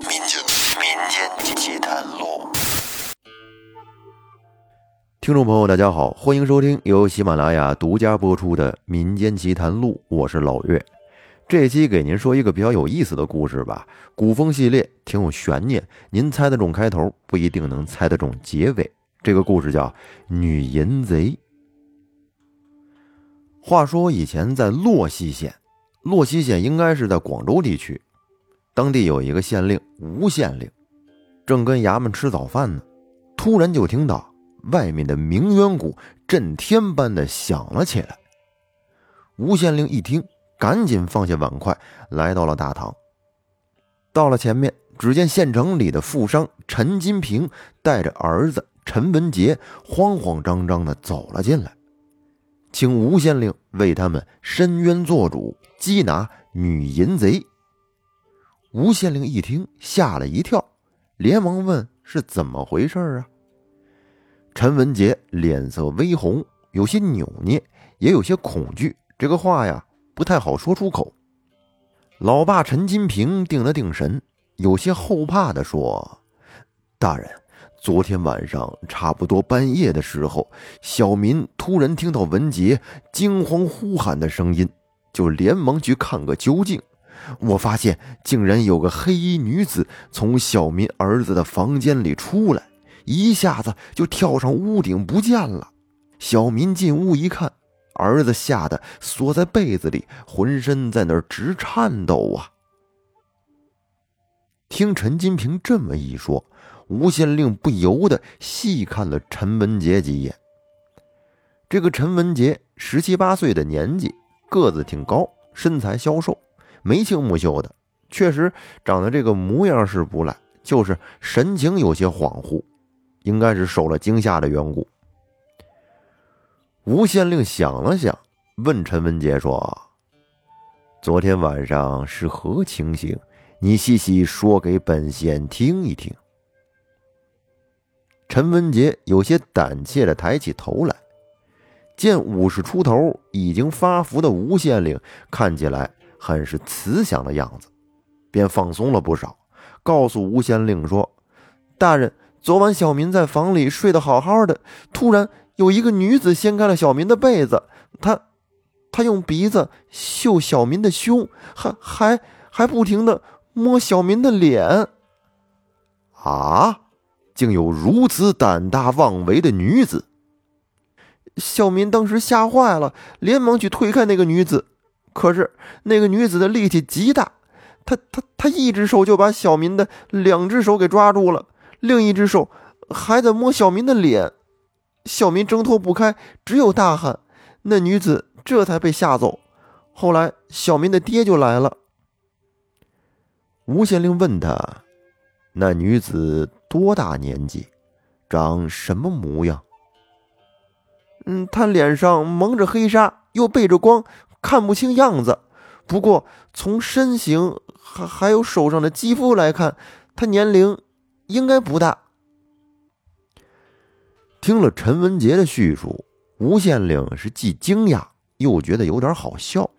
民间民间奇谈录，听众朋友，大家好，欢迎收听由喜马拉雅独家播出的《民间奇谈录》，我是老岳。这期给您说一个比较有意思的故事吧，古风系列挺有悬念，您猜得中开头，不一定能猜得中结尾。这个故事叫《女淫贼》。话说以前在洛溪县，洛溪县应该是在广州地区，当地有一个县令吴县令，正跟衙门吃早饭呢，突然就听到外面的鸣冤鼓震天般的响了起来。吴县令一听，赶紧放下碗筷，来到了大堂。到了前面，只见县城里的富商陈金平带着儿子陈文杰慌慌张张的走了进来。请吴县令为他们伸冤做主，缉拿女淫贼。吴县令一听，吓了一跳，连忙问：“是怎么回事啊？”陈文杰脸色微红，有些扭捏，也有些恐惧。这个话呀，不太好说出口。老爸陈金平定了定神，有些后怕的说：“大人。”昨天晚上差不多半夜的时候，小民突然听到文杰惊慌呼喊的声音，就连忙去看个究竟。我发现竟然有个黑衣女子从小民儿子的房间里出来，一下子就跳上屋顶不见了。小民进屋一看，儿子吓得缩在被子里，浑身在那儿直颤抖啊！听陈金平这么一说。吴县令不由得细看了陈文杰几眼。这个陈文杰十七八岁的年纪，个子挺高，身材消瘦，眉清目秀的，确实长得这个模样是不赖，就是神情有些恍惚，应该是受了惊吓的缘故。吴县令想了想，问陈文杰说：“昨天晚上是何情形？你细细说给本县听一听。”陈文杰有些胆怯的抬起头来，见五十出头、已经发福的吴县令看起来很是慈祥的样子，便放松了不少，告诉吴县令说：“大人，昨晚小民在房里睡得好好的，突然有一个女子掀开了小民的被子，她，她用鼻子嗅小民的胸，还还还不停的摸小民的脸。”啊！竟有如此胆大妄为的女子！小民当时吓坏了，连忙去推开那个女子。可是那个女子的力气极大，她她她一只手就把小民的两只手给抓住了，另一只手还在摸小民的脸。小民挣脱不开，只有大喊。那女子这才被吓走。后来小民的爹就来了。吴县令问他。那女子多大年纪，长什么模样？嗯，她脸上蒙着黑纱，又背着光，看不清样子。不过从身形还还有手上的肌肤来看，他年龄应该不大。听了陈文杰的叙述，吴县令是既惊讶又觉得有点好笑。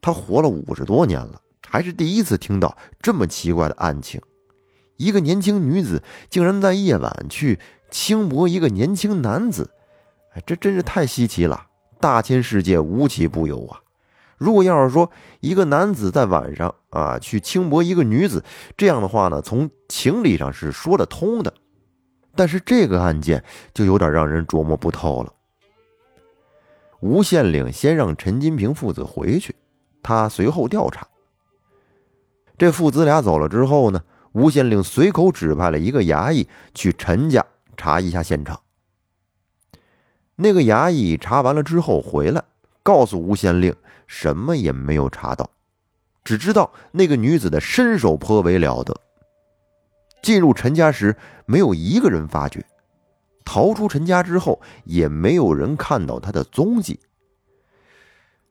他活了五十多年了，还是第一次听到这么奇怪的案情。一个年轻女子竟然在夜晚去轻薄一个年轻男子，哎，这真是太稀奇了！大千世界无奇不有啊！如果要是说一个男子在晚上啊去轻薄一个女子，这样的话呢，从情理上是说得通的。但是这个案件就有点让人琢磨不透了。吴县令先让陈金平父子回去，他随后调查。这父子俩走了之后呢？吴县令随口指派了一个衙役去陈家查一下现场。那个衙役查完了之后回来，告诉吴县令什么也没有查到，只知道那个女子的身手颇为了得。进入陈家时，没有一个人发觉；逃出陈家之后，也没有人看到她的踪迹。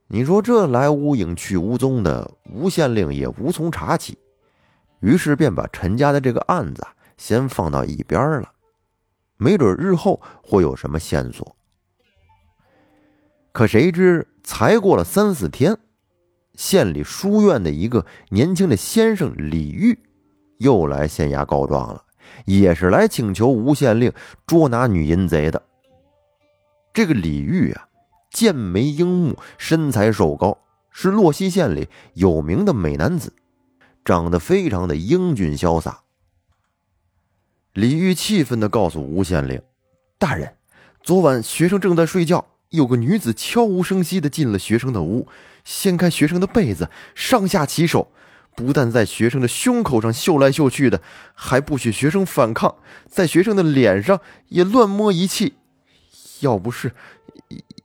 你说这来无影去无踪的，吴县令也无从查起。于是便把陈家的这个案子先放到一边了，没准日后会有什么线索。可谁知才过了三四天，县里书院的一个年轻的先生李玉又来县衙告状了，也是来请求吴县令捉拿女淫贼的。这个李玉啊，剑眉鹰目，身材瘦高，是洛西县里有名的美男子，长得非常的英俊潇洒。李玉气愤地告诉吴县令：“大人，昨晚学生正在睡觉，有个女子悄无声息地进了学生的屋，掀开学生的被子，上下其手。”不但在学生的胸口上嗅来嗅去的，还不许学生反抗，在学生的脸上也乱摸一气。要不是，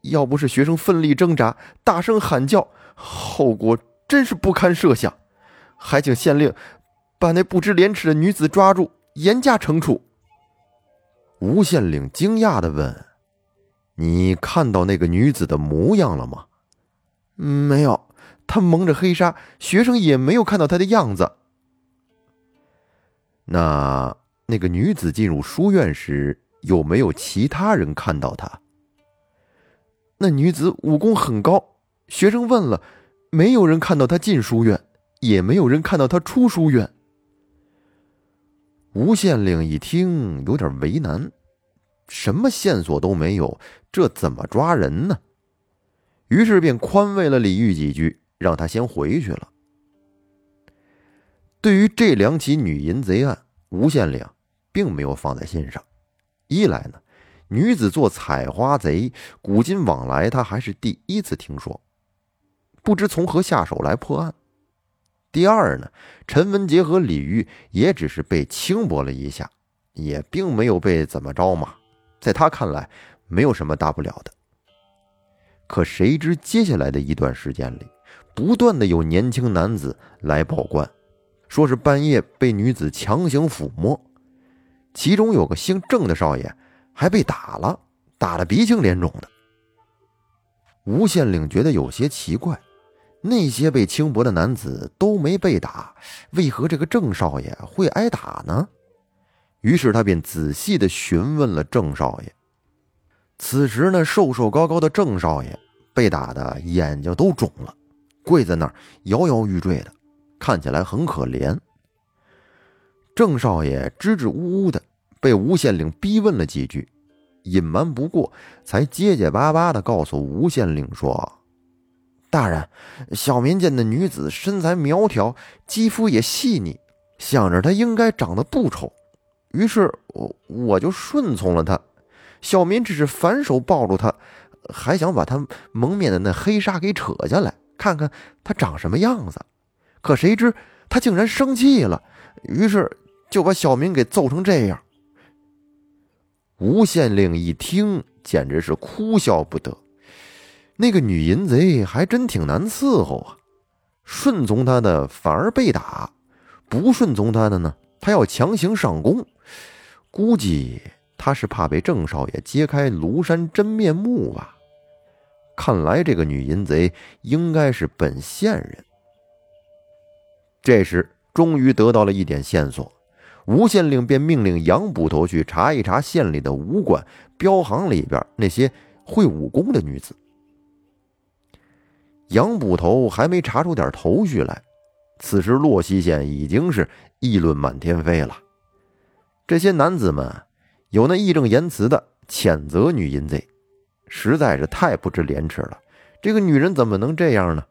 要不是学生奋力挣扎、大声喊叫，后果真是不堪设想。还请县令把那不知廉耻的女子抓住，严加惩处。吴县令惊讶地问：“你看到那个女子的模样了吗？”“没有。”她蒙着黑纱，学生也没有看到她的样子。那那个女子进入书院时，有没有其他人看到她？那女子武功很高，学生问了，没有人看到她进书院，也没有人看到她出书院。吴县令一听，有点为难，什么线索都没有，这怎么抓人呢？于是便宽慰了李玉几句。让他先回去了。对于这两起女淫贼案，吴县令并没有放在心上。一来呢，女子做采花贼，古今往来他还是第一次听说，不知从何下手来破案；第二呢，陈文杰和李玉也只是被轻薄了一下，也并没有被怎么着嘛，在他看来没有什么大不了的。可谁知接下来的一段时间里，不断的有年轻男子来报官，说是半夜被女子强行抚摸，其中有个姓郑的少爷还被打了，打得鼻青脸肿的。吴县令觉得有些奇怪，那些被轻薄的男子都没被打，为何这个郑少爷会挨打呢？于是他便仔细的询问了郑少爷。此时呢，瘦瘦高高的郑少爷被打的眼睛都肿了。跪在那儿摇摇欲坠的，看起来很可怜。郑少爷支支吾吾的，被吴县令逼问了几句，隐瞒不过，才结结巴巴的告诉吴县令说：“大人，小民见那女子身材苗条，肌肤也细腻，想着她应该长得不丑，于是我我就顺从了他。小民只是反手抱住他，还想把他蒙面的那黑纱给扯下来。”看看他长什么样子，可谁知他竟然生气了，于是就把小民给揍成这样。吴县令一听，简直是哭笑不得。那个女淫贼还真挺难伺候啊，顺从他的反而被打，不顺从他的呢，他要强行上攻。估计他是怕被郑少爷揭开庐山真面目吧。看来这个女淫贼应该是本县人。这时，终于得到了一点线索，吴县令便命令杨捕头去查一查县里的武馆、镖行里边那些会武功的女子。杨捕头还没查出点头绪来，此时洛西县已经是议论满天飞了。这些男子们有那义正言辞的谴责女淫贼。实在是太不知廉耻了，这个女人怎么能这样呢？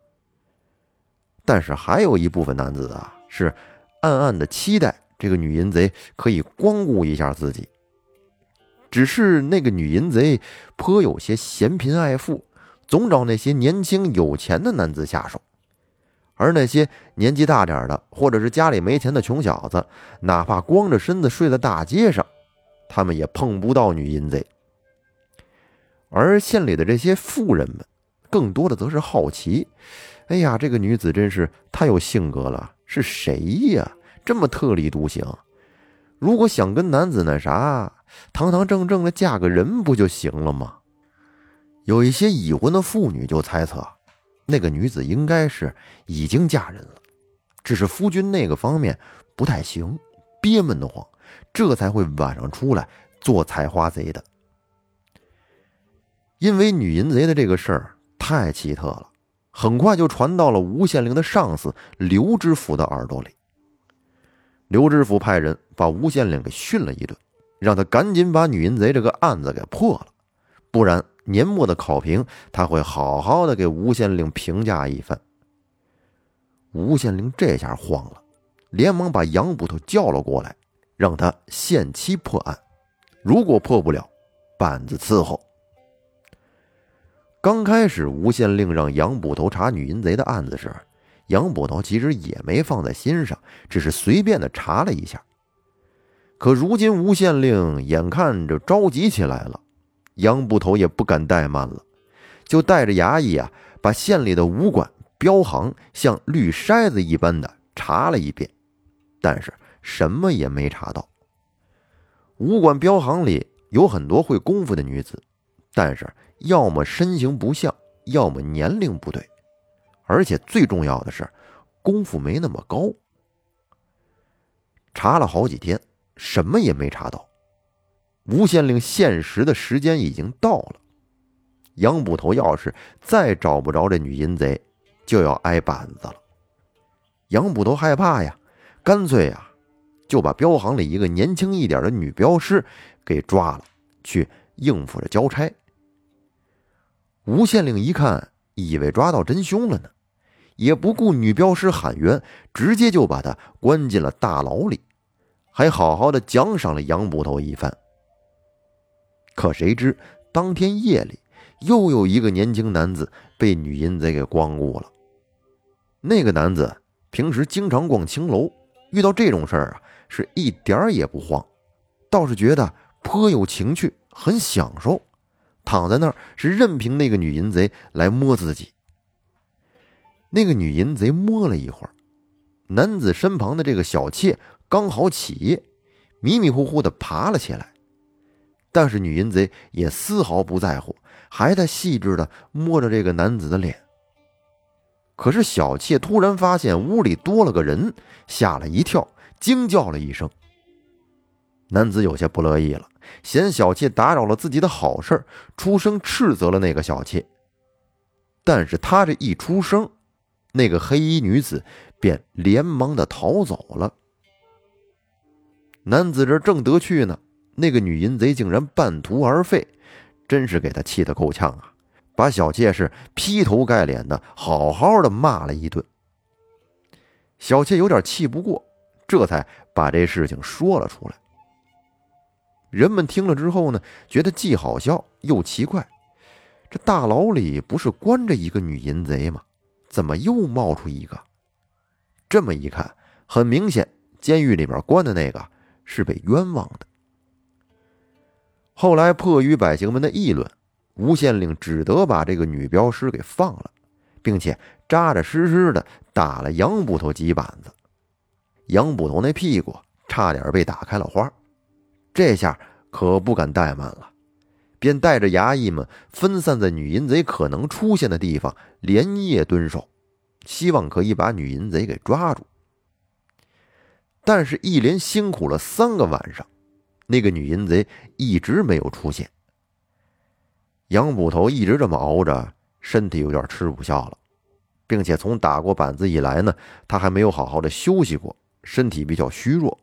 但是还有一部分男子啊，是暗暗的期待这个女淫贼可以光顾一下自己。只是那个女淫贼颇有些嫌贫爱富，总找那些年轻有钱的男子下手，而那些年纪大点的或者是家里没钱的穷小子，哪怕光着身子睡在大街上，他们也碰不到女淫贼。而县里的这些富人们，更多的则是好奇：哎呀，这个女子真是太有性格了，是谁呀？这么特立独行。如果想跟男子那啥，堂堂正正的嫁个人不就行了吗？有一些已婚的妇女就猜测，那个女子应该是已经嫁人了，只是夫君那个方面不太行，憋闷得慌，这才会晚上出来做采花贼的。因为女淫贼的这个事儿太奇特了，很快就传到了吴县令的上司刘知府的耳朵里。刘知府派人把吴县令给训了一顿，让他赶紧把女淫贼这个案子给破了，不然年末的考评他会好好的给吴县令评价一番。吴县令这下慌了，连忙把杨捕头叫了过来，让他限期破案，如果破不了，板子伺候。刚开始，吴县令让杨捕头查女淫贼的案子时，杨捕头其实也没放在心上，只是随便的查了一下。可如今吴县令眼看着着急起来了，杨捕头也不敢怠慢了，就带着衙役啊，把县里的武馆、镖行像绿筛子一般的查了一遍，但是什么也没查到。武馆、镖行里有很多会功夫的女子，但是要么身形不像，要么年龄不对。而且最重要的是，功夫没那么高。查了好几天，什么也没查到。吴县令限时的时间已经到了，杨捕头要是再找不着这女淫贼，就要挨板子了。杨捕头害怕呀，干脆呀，就把镖行里一个年轻一点的女镖师给抓了，去应付着交差。吴县令一看，以为抓到真凶了呢。也不顾女镖师喊冤，直接就把他关进了大牢里，还好好的奖赏了杨捕头一番。可谁知当天夜里，又有一个年轻男子被女淫贼给光顾了。那个男子平时经常逛青楼，遇到这种事儿啊，是一点儿也不慌，倒是觉得颇有情趣，很享受，躺在那儿是任凭那个女淫贼来摸自己。那个女淫贼摸了一会儿，男子身旁的这个小妾刚好起夜，迷迷糊糊的爬了起来，但是女淫贼也丝毫不在乎，还在细致的摸着这个男子的脸。可是小妾突然发现屋里多了个人，吓了一跳，惊叫了一声。男子有些不乐意了，嫌小妾打扰了自己的好事出声斥责了那个小妾。但是他这一出声，那个黑衣女子便连忙的逃走了。男子这正得趣呢，那个女淫贼竟然半途而废，真是给他气得够呛啊！把小妾是劈头盖脸的好好的骂了一顿。小妾有点气不过，这才把这事情说了出来。人们听了之后呢，觉得既好笑又奇怪，这大牢里不是关着一个女淫贼吗？怎么又冒出一个？这么一看，很明显，监狱里边关的那个是被冤枉的。后来迫于百姓们的议论，吴县令只得把这个女镖师给放了，并且扎扎实实的打了杨捕头几板子。杨捕头那屁股差点被打开了花，这下可不敢怠慢了。便带着衙役们分散在女淫贼可能出现的地方，连夜蹲守，希望可以把女淫贼给抓住。但是，一连辛苦了三个晚上，那个女淫贼一直没有出现。杨捕头一直这么熬着，身体有点吃不消了，并且从打过板子以来呢，他还没有好好的休息过，身体比较虚弱。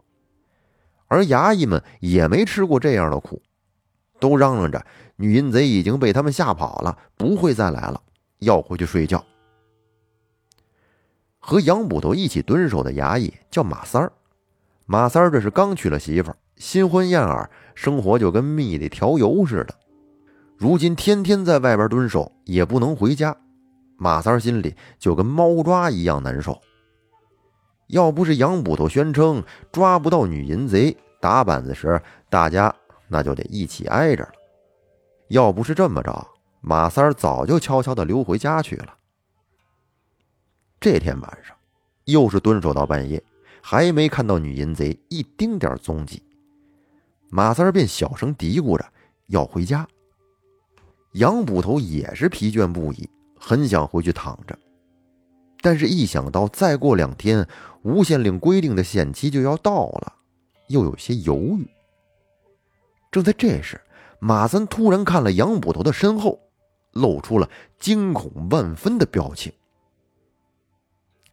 而衙役们也没吃过这样的苦。都嚷嚷着，女淫贼已经被他们吓跑了，不会再来了，要回去睡觉。和杨捕头一起蹲守的衙役叫马三儿，马三儿这是刚娶了媳妇，新婚燕尔，生活就跟蜜里调油似的。如今天天在外边蹲守，也不能回家，马三儿心里就跟猫抓一样难受。要不是杨捕头宣称抓不到女淫贼，打板子时大家。那就得一起挨着了。要不是这么着，马三儿早就悄悄的溜回家去了。这天晚上，又是蹲守到半夜，还没看到女淫贼一丁点踪迹。马三便小声嘀咕着要回家。杨捕头也是疲倦不已，很想回去躺着，但是一想到再过两天吴县令规定的限期就要到了，又有些犹豫。正在这时，马三突然看了杨捕头的身后，露出了惊恐万分的表情。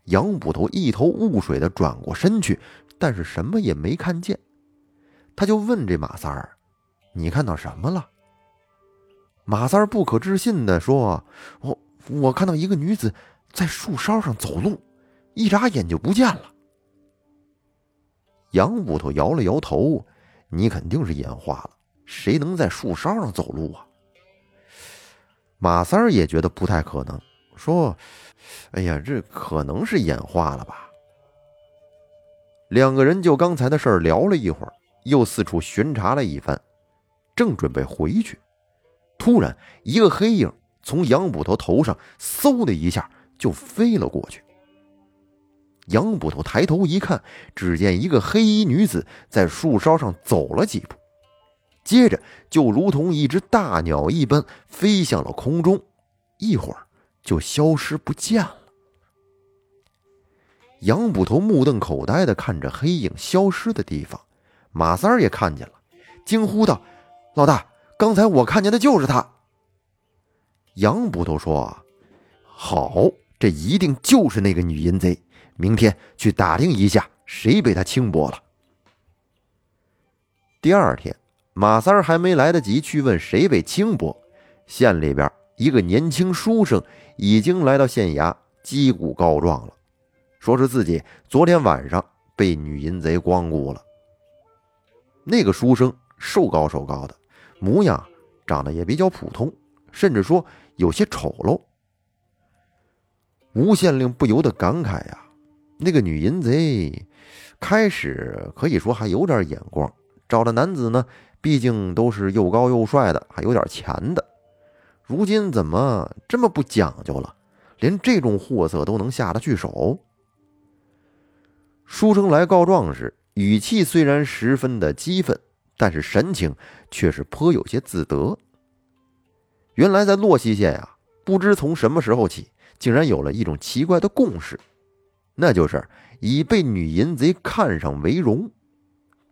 杨捕头一头雾水的转过身去，但是什么也没看见。他就问这马三儿：“你看到什么了？”马三儿不可置信地说：“我我看到一个女子在树梢上走路，一眨眼就不见了。”杨捕头摇了摇头：“你肯定是眼花了，谁能在树梢上走路啊？”马三儿也觉得不太可能，说：“哎呀，这可能是眼花了吧？”两个人就刚才的事儿聊了一会儿，又四处巡查了一番，正准备回去。突然，一个黑影从杨捕头头上嗖的一下就飞了过去。杨捕头抬头一看，只见一个黑衣女子在树梢上走了几步，接着就如同一只大鸟一般飞向了空中，一会儿就消失不见了。杨捕头目瞪口呆的看着黑影消失的地方，马三儿也看见了，惊呼道：“老大！”刚才我看见的就是他。杨捕头说：“好，这一定就是那个女淫贼。明天去打听一下，谁被他轻薄了。”第二天，马三儿还没来得及去问谁被轻薄，县里边一个年轻书生已经来到县衙击鼓告状了，说是自己昨天晚上被女淫贼光顾了。那个书生瘦高瘦高的。模样长得也比较普通，甚至说有些丑陋。吴县令不由得感慨呀：“那个女淫贼，开始可以说还有点眼光，找的男子呢，毕竟都是又高又帅的，还有点钱的。如今怎么这么不讲究了，连这种货色都能下得去手？”书生来告状时，语气虽然十分的激愤。但是神情却是颇有些自得。原来在洛西县呀，不知从什么时候起，竟然有了一种奇怪的共识，那就是以被女淫贼看上为荣。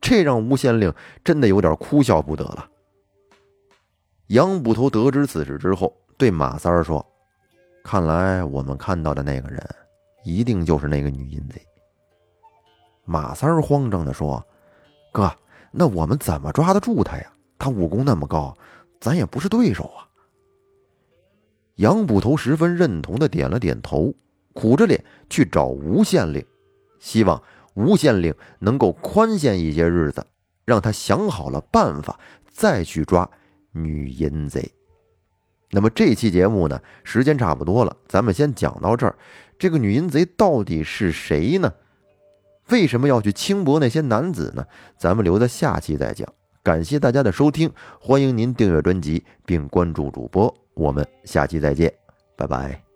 这让吴县令真的有点哭笑不得了。杨捕头得知此事之后，对马三儿说：“看来我们看到的那个人，一定就是那个女淫贼。”马三儿慌张地说：“哥。”那我们怎么抓得住他呀？他武功那么高，咱也不是对手啊。杨捕头十分认同的点了点头，苦着脸去找吴县令，希望吴县令能够宽限一些日子，让他想好了办法再去抓女淫贼。那么这期节目呢，时间差不多了，咱们先讲到这儿。这个女淫贼到底是谁呢？为什么要去轻薄那些男子呢？咱们留在下期再讲。感谢大家的收听，欢迎您订阅专辑并关注主播，我们下期再见，拜拜。